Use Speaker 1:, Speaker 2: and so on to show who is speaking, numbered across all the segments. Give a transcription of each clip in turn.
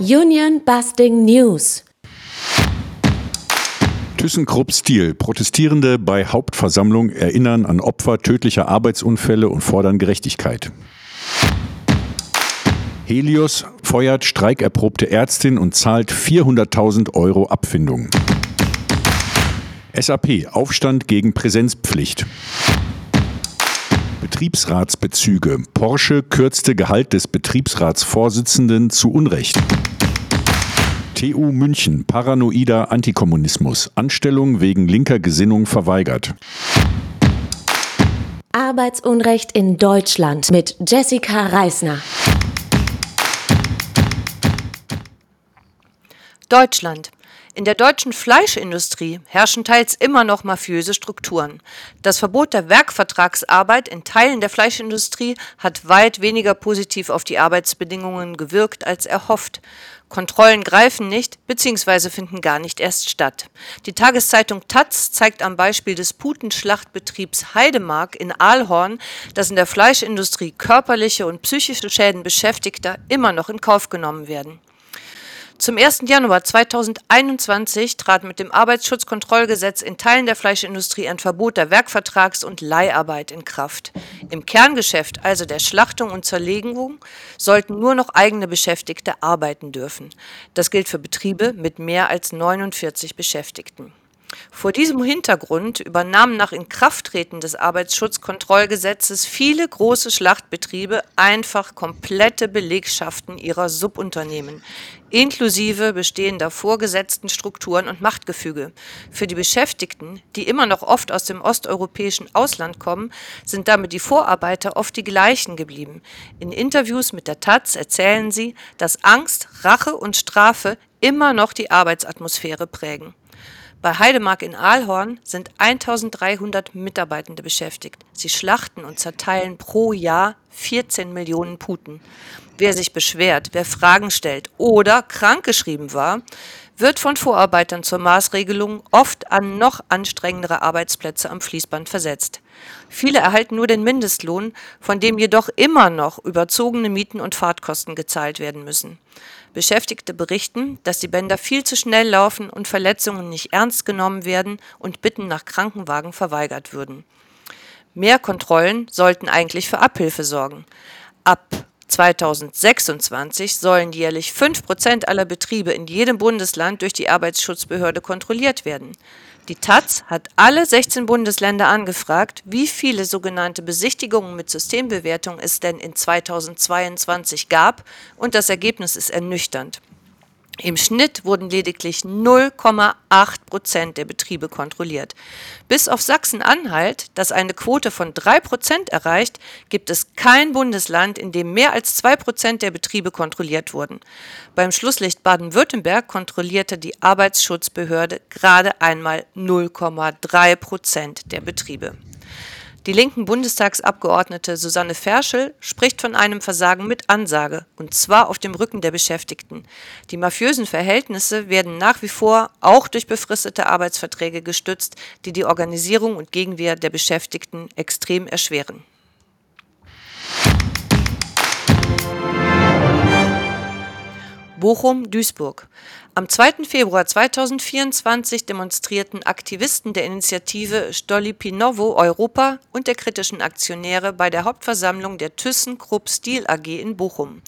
Speaker 1: Union Busting News.
Speaker 2: ThyssenKrupp Stil. Protestierende bei Hauptversammlung erinnern an Opfer tödlicher Arbeitsunfälle und fordern Gerechtigkeit. Helios feuert streikerprobte Ärztin und zahlt 400.000 Euro Abfindung. SAP Aufstand gegen Präsenzpflicht. Betriebsratsbezüge. Porsche kürzte Gehalt des Betriebsratsvorsitzenden zu Unrecht. TU München paranoider Antikommunismus. Anstellung wegen linker Gesinnung verweigert.
Speaker 1: Arbeitsunrecht in Deutschland mit Jessica Reisner.
Speaker 3: Deutschland. In der deutschen Fleischindustrie herrschen teils immer noch mafiöse Strukturen. Das Verbot der Werkvertragsarbeit in Teilen der Fleischindustrie hat weit weniger positiv auf die Arbeitsbedingungen gewirkt als erhofft. Kontrollen greifen nicht bzw. finden gar nicht erst statt. Die Tageszeitung Taz zeigt am Beispiel des Putenschlachtbetriebs Heidemark in Aalhorn, dass in der Fleischindustrie körperliche und psychische Schäden Beschäftigter immer noch in Kauf genommen werden. Zum 1. Januar 2021 trat mit dem Arbeitsschutzkontrollgesetz in Teilen der Fleischindustrie ein Verbot der Werkvertrags- und Leiharbeit in Kraft. Im Kerngeschäft, also der Schlachtung und Zerlegung, sollten nur noch eigene Beschäftigte arbeiten dürfen. Das gilt für Betriebe mit mehr als 49 Beschäftigten. Vor diesem Hintergrund übernahmen nach Inkrafttreten des Arbeitsschutzkontrollgesetzes viele große Schlachtbetriebe einfach komplette Belegschaften ihrer Subunternehmen, inklusive bestehender vorgesetzten Strukturen und Machtgefüge. Für die Beschäftigten, die immer noch oft aus dem osteuropäischen Ausland kommen, sind damit die Vorarbeiter oft die gleichen geblieben. In Interviews mit der Taz erzählen sie, dass Angst, Rache und Strafe immer noch die Arbeitsatmosphäre prägen. Bei Heidemark in Aalhorn sind 1300 Mitarbeitende beschäftigt. Sie schlachten und zerteilen pro Jahr 14 Millionen Puten. Wer sich beschwert, wer Fragen stellt oder krankgeschrieben war, wird von Vorarbeitern zur Maßregelung oft an noch anstrengendere Arbeitsplätze am Fließband versetzt. Viele erhalten nur den Mindestlohn, von dem jedoch immer noch überzogene Mieten und Fahrtkosten gezahlt werden müssen. Beschäftigte berichten, dass die Bänder viel zu schnell laufen und Verletzungen nicht ernst genommen werden und Bitten nach Krankenwagen verweigert würden. Mehr Kontrollen sollten eigentlich für Abhilfe sorgen. Ab 2026 sollen jährlich 5 Prozent aller Betriebe in jedem Bundesland durch die Arbeitsschutzbehörde kontrolliert werden. Die Taz hat alle 16 Bundesländer angefragt, wie viele sogenannte Besichtigungen mit Systembewertung es denn in 2022 gab, und das Ergebnis ist ernüchternd. Im Schnitt wurden lediglich 0,8 Prozent der Betriebe kontrolliert. Bis auf Sachsen-Anhalt, das eine Quote von 3 Prozent erreicht, gibt es kein Bundesland, in dem mehr als 2 Prozent der Betriebe kontrolliert wurden. Beim Schlusslicht Baden-Württemberg kontrollierte die Arbeitsschutzbehörde gerade einmal 0,3 Prozent der Betriebe. Die linken Bundestagsabgeordnete Susanne Ferschel spricht von einem Versagen mit Ansage, und zwar auf dem Rücken der Beschäftigten. Die mafiösen Verhältnisse werden nach wie vor auch durch befristete Arbeitsverträge gestützt, die die Organisierung und Gegenwehr der Beschäftigten extrem erschweren. Bochum-Duisburg. Am 2. Februar 2024 demonstrierten Aktivisten der Initiative Stolipinovo Europa und der kritischen Aktionäre bei der Hauptversammlung der ThyssenKrupp Steel AG in Bochum.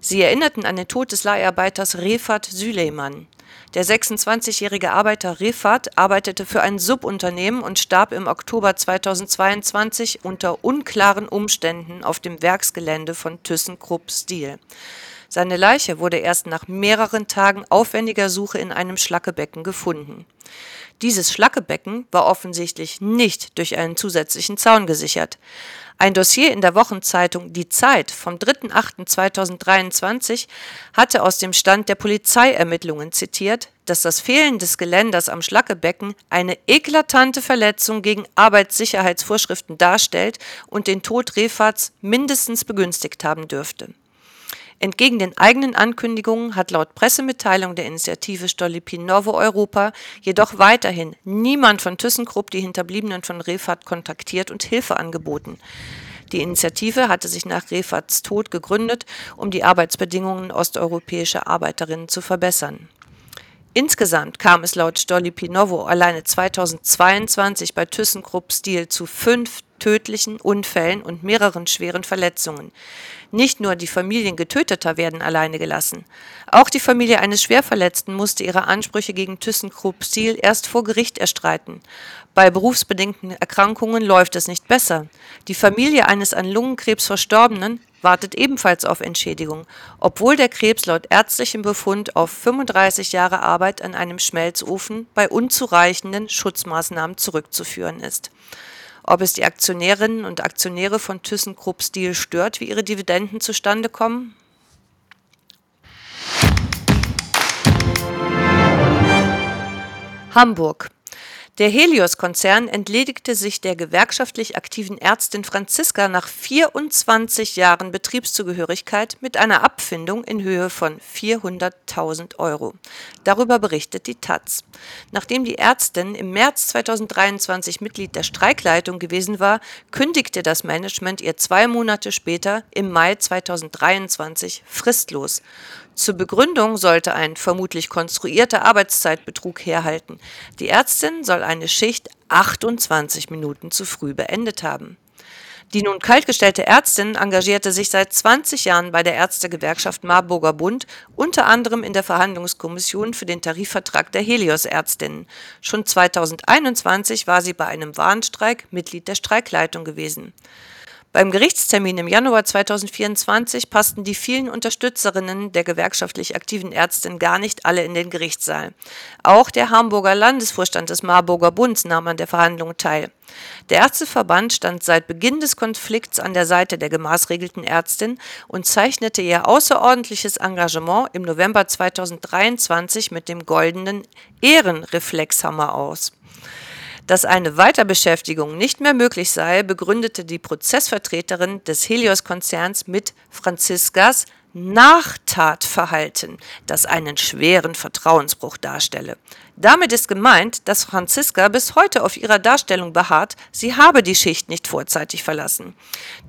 Speaker 3: Sie erinnerten an den Tod des Leiharbeiters Refat Süleyman. Der 26-jährige Arbeiter Refat arbeitete für ein Subunternehmen und starb im Oktober 2022 unter unklaren Umständen auf dem Werksgelände von ThyssenKrupp Steel. Seine Leiche wurde erst nach mehreren Tagen aufwendiger Suche in einem Schlackebecken gefunden. Dieses Schlackebecken war offensichtlich nicht durch einen zusätzlichen Zaun gesichert. Ein Dossier in der Wochenzeitung Die Zeit vom 3.8.2023 hatte aus dem Stand der Polizeiermittlungen zitiert, dass das Fehlen des Geländers am Schlackebecken eine eklatante Verletzung gegen Arbeitssicherheitsvorschriften darstellt und den Tod Refats mindestens begünstigt haben dürfte. Entgegen den eigenen Ankündigungen hat laut Pressemitteilung der Initiative Stolypin-Novo Europa jedoch weiterhin niemand von ThyssenKrupp die Hinterbliebenen von Refat kontaktiert und Hilfe angeboten. Die Initiative hatte sich nach Refat's Tod gegründet, um die Arbeitsbedingungen osteuropäischer Arbeiterinnen zu verbessern. Insgesamt kam es laut Dolly Pinovo alleine 2022 bei ThyssenKrupp Steel zu fünf tödlichen Unfällen und mehreren schweren Verletzungen. Nicht nur die Familien Getöteter werden alleine gelassen. Auch die Familie eines Schwerverletzten musste ihre Ansprüche gegen ThyssenKrupp Steel erst vor Gericht erstreiten. Bei berufsbedingten Erkrankungen läuft es nicht besser. Die Familie eines an Lungenkrebs Verstorbenen wartet ebenfalls auf Entschädigung, obwohl der Krebs laut ärztlichem Befund auf 35 Jahre Arbeit an einem Schmelzofen bei unzureichenden Schutzmaßnahmen zurückzuführen ist. Ob es die Aktionärinnen und Aktionäre von ThyssenKrupp Steel stört, wie ihre Dividenden zustande kommen? Hamburg der Helios-Konzern entledigte sich der gewerkschaftlich aktiven Ärztin Franziska nach 24 Jahren Betriebszugehörigkeit mit einer Abfindung in Höhe von 400.000 Euro. Darüber berichtet die Taz. Nachdem die Ärztin im März 2023 Mitglied der Streikleitung gewesen war, kündigte das Management ihr zwei Monate später im Mai 2023 fristlos. Zur Begründung sollte ein vermutlich konstruierter Arbeitszeitbetrug herhalten. Die Ärztin soll eine Schicht 28 Minuten zu früh beendet haben. Die nun kaltgestellte Ärztin engagierte sich seit 20 Jahren bei der Ärztegewerkschaft Marburger Bund, unter anderem in der Verhandlungskommission für den Tarifvertrag der Helios-Ärztinnen. Schon 2021 war sie bei einem Warnstreik Mitglied der Streikleitung gewesen. Beim Gerichtstermin im Januar 2024 passten die vielen Unterstützerinnen der gewerkschaftlich aktiven Ärztin gar nicht alle in den Gerichtssaal. Auch der Hamburger Landesvorstand des Marburger Bunds nahm an der Verhandlung teil. Der Ärzteverband stand seit Beginn des Konflikts an der Seite der gemaßregelten Ärztin und zeichnete ihr außerordentliches Engagement im November 2023 mit dem goldenen Ehrenreflexhammer aus. Dass eine Weiterbeschäftigung nicht mehr möglich sei, begründete die Prozessvertreterin des Helios-Konzerns mit Franziskas Nachtatverhalten, das einen schweren Vertrauensbruch darstelle. Damit ist gemeint, dass Franziska bis heute auf ihrer Darstellung beharrt, sie habe die Schicht nicht vorzeitig verlassen.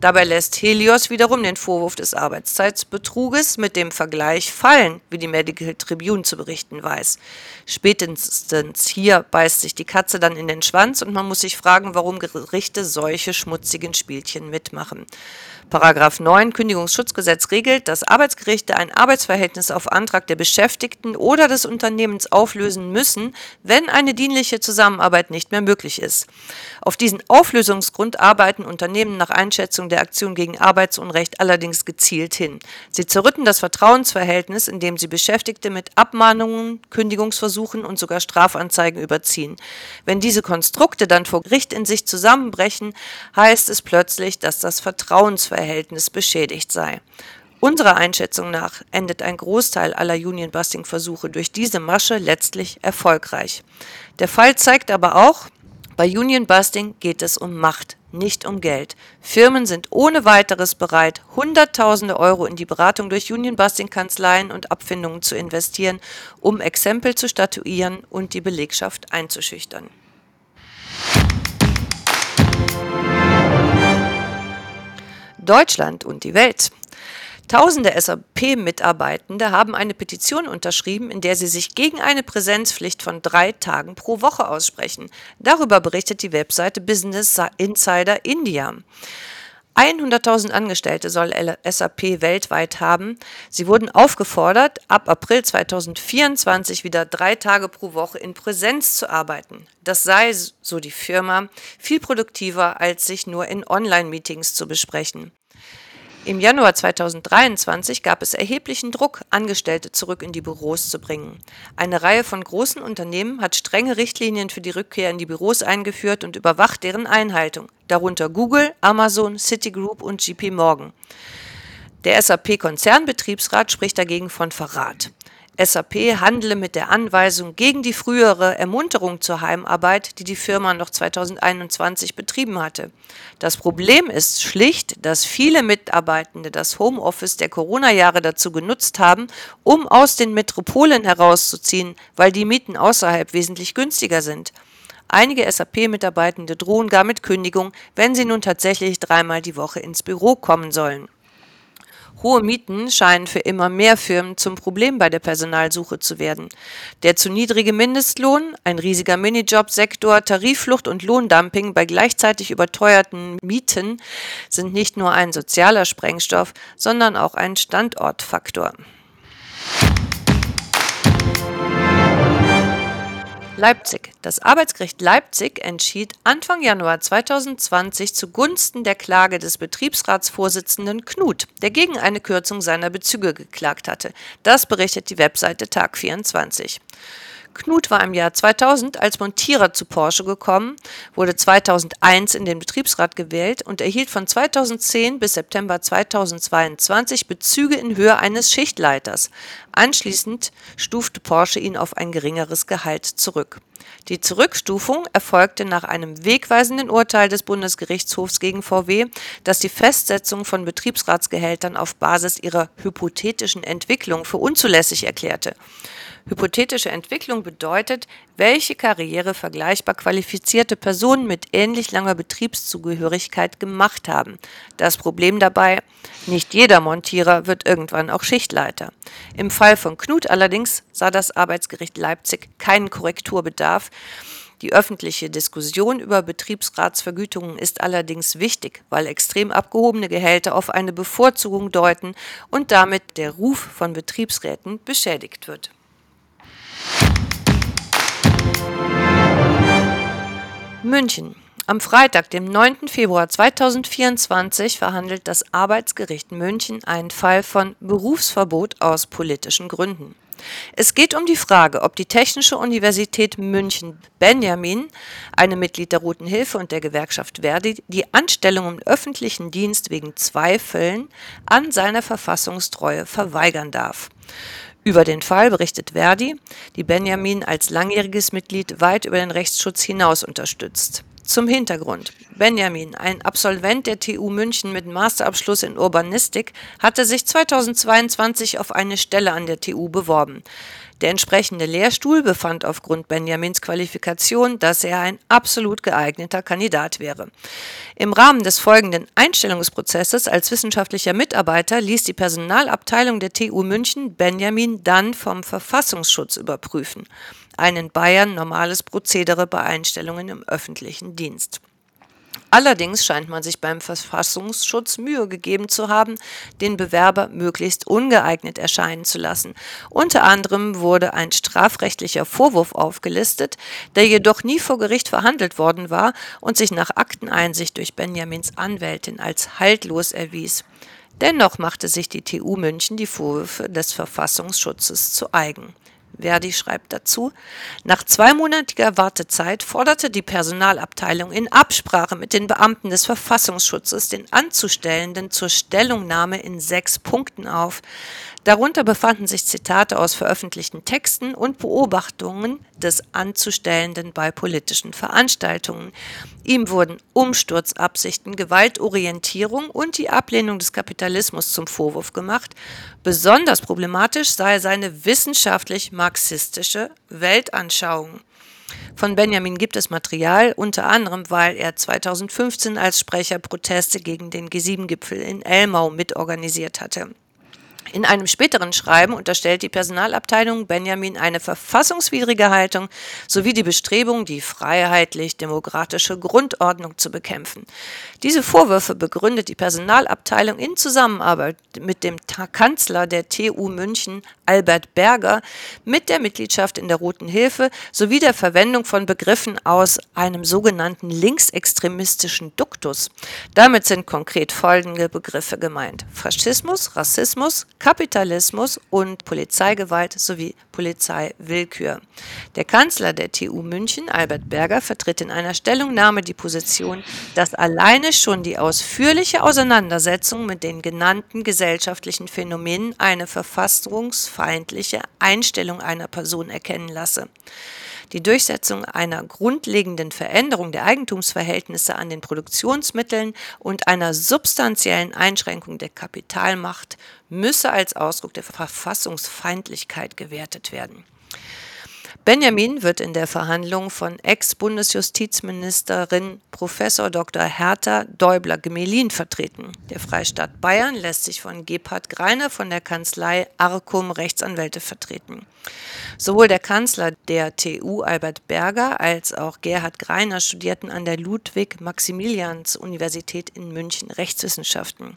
Speaker 3: Dabei lässt Helios wiederum den Vorwurf des Arbeitszeitbetruges mit dem Vergleich fallen, wie die Medical Tribune zu berichten weiß. Spätestens hier beißt sich die Katze dann in den Schwanz und man muss sich fragen, warum Gerichte solche schmutzigen Spielchen mitmachen. Paragraph 9 Kündigungsschutzgesetz regelt, dass Arbeitsgerichte ein Arbeitsverhältnis auf Antrag der Beschäftigten oder des Unternehmens auflösen müssen, wenn eine dienliche Zusammenarbeit nicht mehr möglich ist. Auf diesen Auflösungsgrund arbeiten Unternehmen nach Einschätzung der Aktion gegen Arbeitsunrecht allerdings gezielt hin. Sie zerrütten das Vertrauensverhältnis, indem sie Beschäftigte mit Abmahnungen, Kündigungsversuchen und sogar Strafanzeigen überziehen. Wenn diese Konstrukte dann vor Gericht in sich zusammenbrechen, heißt es plötzlich, dass das Vertrauensverhältnis Verhältnis beschädigt sei. Unserer Einschätzung nach endet ein Großteil aller Union-Busting-Versuche durch diese Masche letztlich erfolgreich. Der Fall zeigt aber auch, bei Union-Busting geht es um Macht, nicht um Geld. Firmen sind ohne weiteres bereit, Hunderttausende Euro in die Beratung durch Union-Busting-Kanzleien und Abfindungen zu investieren, um Exempel zu statuieren und die Belegschaft einzuschüchtern. Deutschland und die Welt. Tausende SAP-Mitarbeitende haben eine Petition unterschrieben, in der sie sich gegen eine Präsenzpflicht von drei Tagen pro Woche aussprechen. Darüber berichtet die Webseite Business Insider India. 100.000 Angestellte soll SAP weltweit haben. Sie wurden aufgefordert, ab April 2024 wieder drei Tage pro Woche in Präsenz zu arbeiten. Das sei, so die Firma, viel produktiver, als sich nur in Online-Meetings zu besprechen. Im Januar 2023 gab es erheblichen Druck, Angestellte zurück in die Büros zu bringen. Eine Reihe von großen Unternehmen hat strenge Richtlinien für die Rückkehr in die Büros eingeführt und überwacht deren Einhaltung, darunter Google, Amazon, Citigroup und GP Morgan. Der SAP-Konzernbetriebsrat spricht dagegen von Verrat. SAP handle mit der Anweisung gegen die frühere Ermunterung zur Heimarbeit, die die Firma noch 2021 betrieben hatte. Das Problem ist schlicht, dass viele Mitarbeitende das Homeoffice der Corona-Jahre dazu genutzt haben, um aus den Metropolen herauszuziehen, weil die Mieten außerhalb wesentlich günstiger sind. Einige SAP-Mitarbeitende drohen gar mit Kündigung, wenn sie nun tatsächlich dreimal die Woche ins Büro kommen sollen. Hohe Mieten scheinen für immer mehr Firmen zum Problem bei der Personalsuche zu werden. Der zu niedrige Mindestlohn, ein riesiger Minijobsektor, Tarifflucht und Lohndumping bei gleichzeitig überteuerten Mieten sind nicht nur ein sozialer Sprengstoff, sondern auch ein Standortfaktor. Leipzig. Das Arbeitsgericht Leipzig entschied Anfang Januar 2020 zugunsten der Klage des Betriebsratsvorsitzenden Knut, der gegen eine Kürzung seiner Bezüge geklagt hatte. Das berichtet die Webseite Tag 24. Knut war im Jahr 2000 als Montierer zu Porsche gekommen, wurde 2001 in den Betriebsrat gewählt und erhielt von 2010 bis September 2022 Bezüge in Höhe eines Schichtleiters. Anschließend stufte Porsche ihn auf ein geringeres Gehalt zurück. Die Zurückstufung erfolgte nach einem wegweisenden Urteil des Bundesgerichtshofs gegen VW, das die Festsetzung von Betriebsratsgehältern auf Basis ihrer hypothetischen Entwicklung für unzulässig erklärte. Hypothetische Entwicklung bedeutet, welche Karriere vergleichbar qualifizierte Personen mit ähnlich langer Betriebszugehörigkeit gemacht haben. Das Problem dabei, nicht jeder Montierer wird irgendwann auch Schichtleiter. Im Fall von Knut allerdings sah das Arbeitsgericht Leipzig keinen Korrekturbedarf. Die öffentliche Diskussion über Betriebsratsvergütungen ist allerdings wichtig, weil extrem abgehobene Gehälter auf eine Bevorzugung deuten und damit der Ruf von Betriebsräten beschädigt wird. München. Am Freitag, dem 9. Februar 2024, verhandelt das Arbeitsgericht München einen Fall von Berufsverbot aus politischen Gründen. Es geht um die Frage, ob die Technische Universität München Benjamin, eine Mitglied der Roten Hilfe und der Gewerkschaft Verdi, die Anstellung im öffentlichen Dienst wegen Zweifeln an seiner Verfassungstreue verweigern darf. Über den Fall berichtet Verdi, die Benjamin als langjähriges Mitglied weit über den Rechtsschutz hinaus unterstützt. Zum Hintergrund. Benjamin, ein Absolvent der TU München mit Masterabschluss in Urbanistik, hatte sich 2022 auf eine Stelle an der TU beworben. Der entsprechende Lehrstuhl befand aufgrund Benjamins Qualifikation, dass er ein absolut geeigneter Kandidat wäre. Im Rahmen des folgenden Einstellungsprozesses als wissenschaftlicher Mitarbeiter ließ die Personalabteilung der TU München Benjamin dann vom Verfassungsschutz überprüfen. Ein in Bayern normales Prozedere bei Einstellungen im öffentlichen Dienst. Allerdings scheint man sich beim Verfassungsschutz Mühe gegeben zu haben, den Bewerber möglichst ungeeignet erscheinen zu lassen. Unter anderem wurde ein strafrechtlicher Vorwurf aufgelistet, der jedoch nie vor Gericht verhandelt worden war und sich nach Akteneinsicht durch Benjamins Anwältin als haltlos erwies. Dennoch machte sich die TU München die Vorwürfe des Verfassungsschutzes zu eigen. Verdi schreibt dazu, nach zweimonatiger Wartezeit forderte die Personalabteilung in Absprache mit den Beamten des Verfassungsschutzes den Anzustellenden zur Stellungnahme in sechs Punkten auf. Darunter befanden sich Zitate aus veröffentlichten Texten und Beobachtungen des Anzustellenden bei politischen Veranstaltungen. Ihm wurden Umsturzabsichten, Gewaltorientierung und die Ablehnung des Kapitalismus zum Vorwurf gemacht. Besonders problematisch sei seine wissenschaftlich-marxistische Weltanschauung. Von Benjamin gibt es Material, unter anderem, weil er 2015 als Sprecher Proteste gegen den G7-Gipfel in Elmau mitorganisiert hatte. In einem späteren Schreiben unterstellt die Personalabteilung Benjamin eine verfassungswidrige Haltung sowie die Bestrebung, die freiheitlich-demokratische Grundordnung zu bekämpfen. Diese Vorwürfe begründet die Personalabteilung in Zusammenarbeit mit dem Kanzler der TU München, Albert Berger, mit der Mitgliedschaft in der Roten Hilfe sowie der Verwendung von Begriffen aus einem sogenannten linksextremistischen Duktus. Damit sind konkret folgende Begriffe gemeint. Faschismus, Rassismus, Kapitalismus und Polizeigewalt sowie Polizeiwillkür. Der Kanzler der TU München, Albert Berger, vertritt in einer Stellungnahme die Position, dass alleine schon die ausführliche Auseinandersetzung mit den genannten gesellschaftlichen Phänomenen eine verfassungsfeindliche Einstellung einer Person erkennen lasse. Die Durchsetzung einer grundlegenden Veränderung der Eigentumsverhältnisse an den Produktionsmitteln und einer substanziellen Einschränkung der Kapitalmacht müsse als Ausdruck der Verfassungsfeindlichkeit gewertet werden. Benjamin wird in der Verhandlung von Ex-Bundesjustizministerin Prof. Dr. Hertha Däubler-Gemelin vertreten. Der Freistaat Bayern lässt sich von Gebhard Greiner von der Kanzlei Arcum Rechtsanwälte vertreten. Sowohl der Kanzler der TU Albert Berger als auch Gerhard Greiner studierten an der Ludwig-Maximilians-Universität in München Rechtswissenschaften.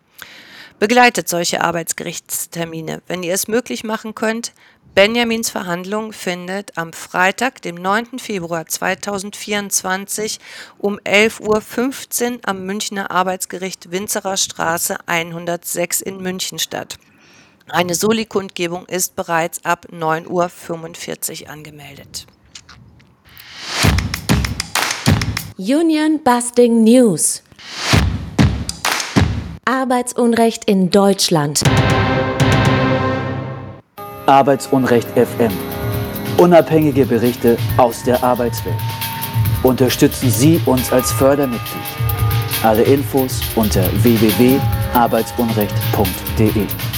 Speaker 3: Begleitet solche Arbeitsgerichtstermine, wenn ihr es möglich machen könnt, Benjamins Verhandlung findet am Freitag, dem 9. Februar 2024 um 11.15 Uhr am Münchner Arbeitsgericht Winzerer Straße 106 in München statt. Eine Soli-Kundgebung ist bereits ab 9.45 Uhr angemeldet.
Speaker 1: Union Busting News. Arbeitsunrecht in Deutschland.
Speaker 4: Arbeitsunrecht FM. Unabhängige Berichte aus der Arbeitswelt. Unterstützen Sie uns als Fördermitglied. Alle Infos unter www.arbeitsunrecht.de.